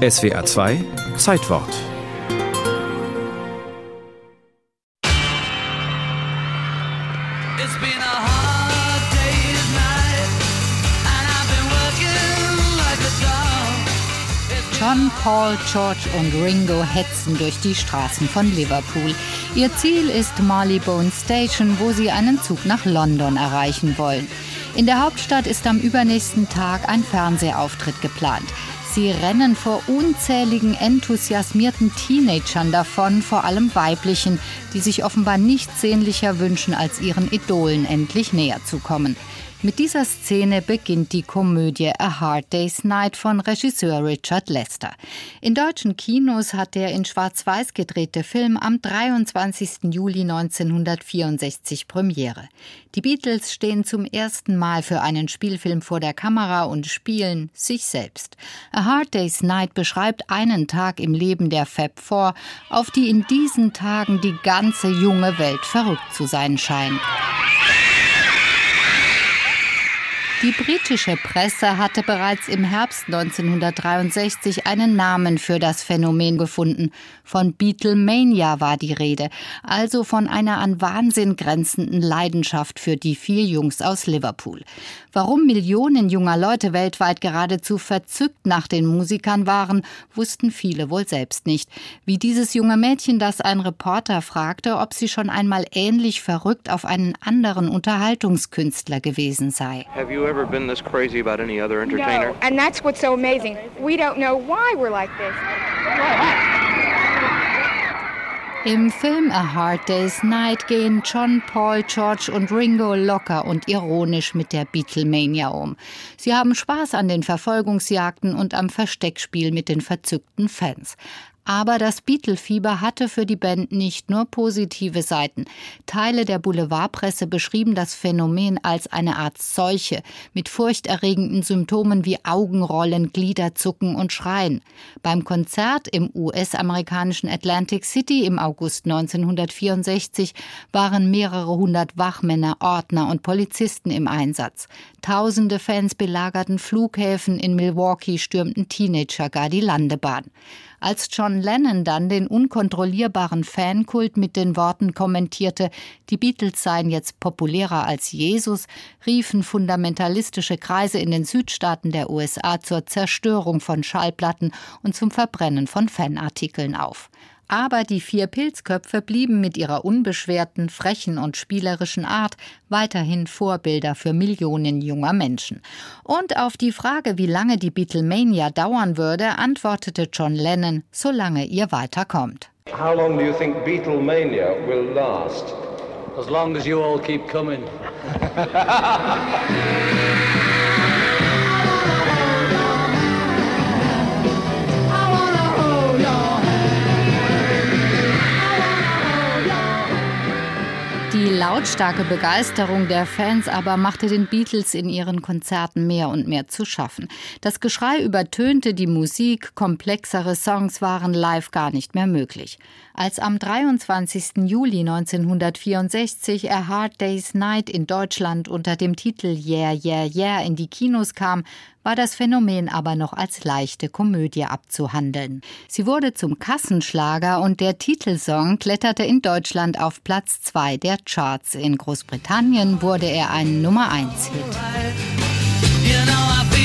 SWA 2 Zeitwort John, Paul, George und Ringo hetzen durch die Straßen von Liverpool. Ihr Ziel ist Marleybone Station, wo sie einen Zug nach London erreichen wollen. In der Hauptstadt ist am übernächsten Tag ein Fernsehauftritt geplant. Sie rennen vor unzähligen enthusiasmierten Teenagern davon, vor allem weiblichen, die sich offenbar nichts sehnlicher wünschen, als ihren Idolen endlich näher zu kommen. Mit dieser Szene beginnt die Komödie A Hard Day's Night von Regisseur Richard Lester. In deutschen Kinos hat der in Schwarz-Weiß gedrehte Film am 23. Juli 1964 Premiere. Die Beatles stehen zum ersten Mal für einen Spielfilm vor der Kamera und spielen sich selbst. A Hard Day's Night beschreibt einen Tag im Leben der Fab Four, auf die in diesen Tagen die ganze junge Welt verrückt zu sein scheint. Die britische Presse hatte bereits im Herbst 1963 einen Namen für das Phänomen gefunden. Von Beatlemania war die Rede, also von einer an Wahnsinn grenzenden Leidenschaft für die vier Jungs aus Liverpool. Warum Millionen junger Leute weltweit geradezu verzückt nach den Musikern waren, wussten viele wohl selbst nicht. Wie dieses junge Mädchen, das ein Reporter fragte, ob sie schon einmal ähnlich verrückt auf einen anderen Unterhaltungskünstler gewesen sei. Ever been this crazy about any other entertainer? No, and that's what's so amazing. We don't know why we're like this. Im Film A Hard Day's Night gehen John, Paul, George und Ringo locker und ironisch mit der Beatlemania um. Sie haben Spaß an den Verfolgungsjagden und am Versteckspiel mit den verzückten Fans. Aber das Beatle-Fieber hatte für die Band nicht nur positive Seiten. Teile der Boulevardpresse beschrieben das Phänomen als eine Art Seuche mit furchterregenden Symptomen wie Augenrollen, Gliederzucken und Schreien. Beim Konzert im US-amerikanischen Atlantic City im August 1964 waren mehrere hundert Wachmänner, Ordner und Polizisten im Einsatz. Tausende Fans belagerten Flughäfen, in Milwaukee stürmten Teenager gar die Landebahn. Als John Lennon dann den unkontrollierbaren Fankult mit den Worten kommentierte, die Beatles seien jetzt populärer als Jesus, riefen fundamentalistische Kreise in den Südstaaten der USA zur Zerstörung von Schallplatten und zum Verbrennen von Fanartikeln auf. Aber die vier Pilzköpfe blieben mit ihrer unbeschwerten, frechen und spielerischen Art weiterhin Vorbilder für Millionen junger Menschen. Und auf die Frage, wie lange die Beatlemania dauern würde, antwortete John Lennon, solange ihr weiterkommt. How long do you think Beatlemania will last? As long as you all keep coming. Die lautstarke Begeisterung der Fans aber machte den Beatles in ihren Konzerten mehr und mehr zu schaffen. Das Geschrei übertönte die Musik, komplexere Songs waren live gar nicht mehr möglich. Als am 23. Juli 1964 A Hard Day's Night in Deutschland unter dem Titel Yeah, Yeah, Yeah in die Kinos kam, war das Phänomen aber noch als leichte Komödie abzuhandeln. Sie wurde zum Kassenschlager und der Titelsong kletterte in Deutschland auf Platz 2 der Charts. In Großbritannien wurde er ein Nummer 1 Hit. You know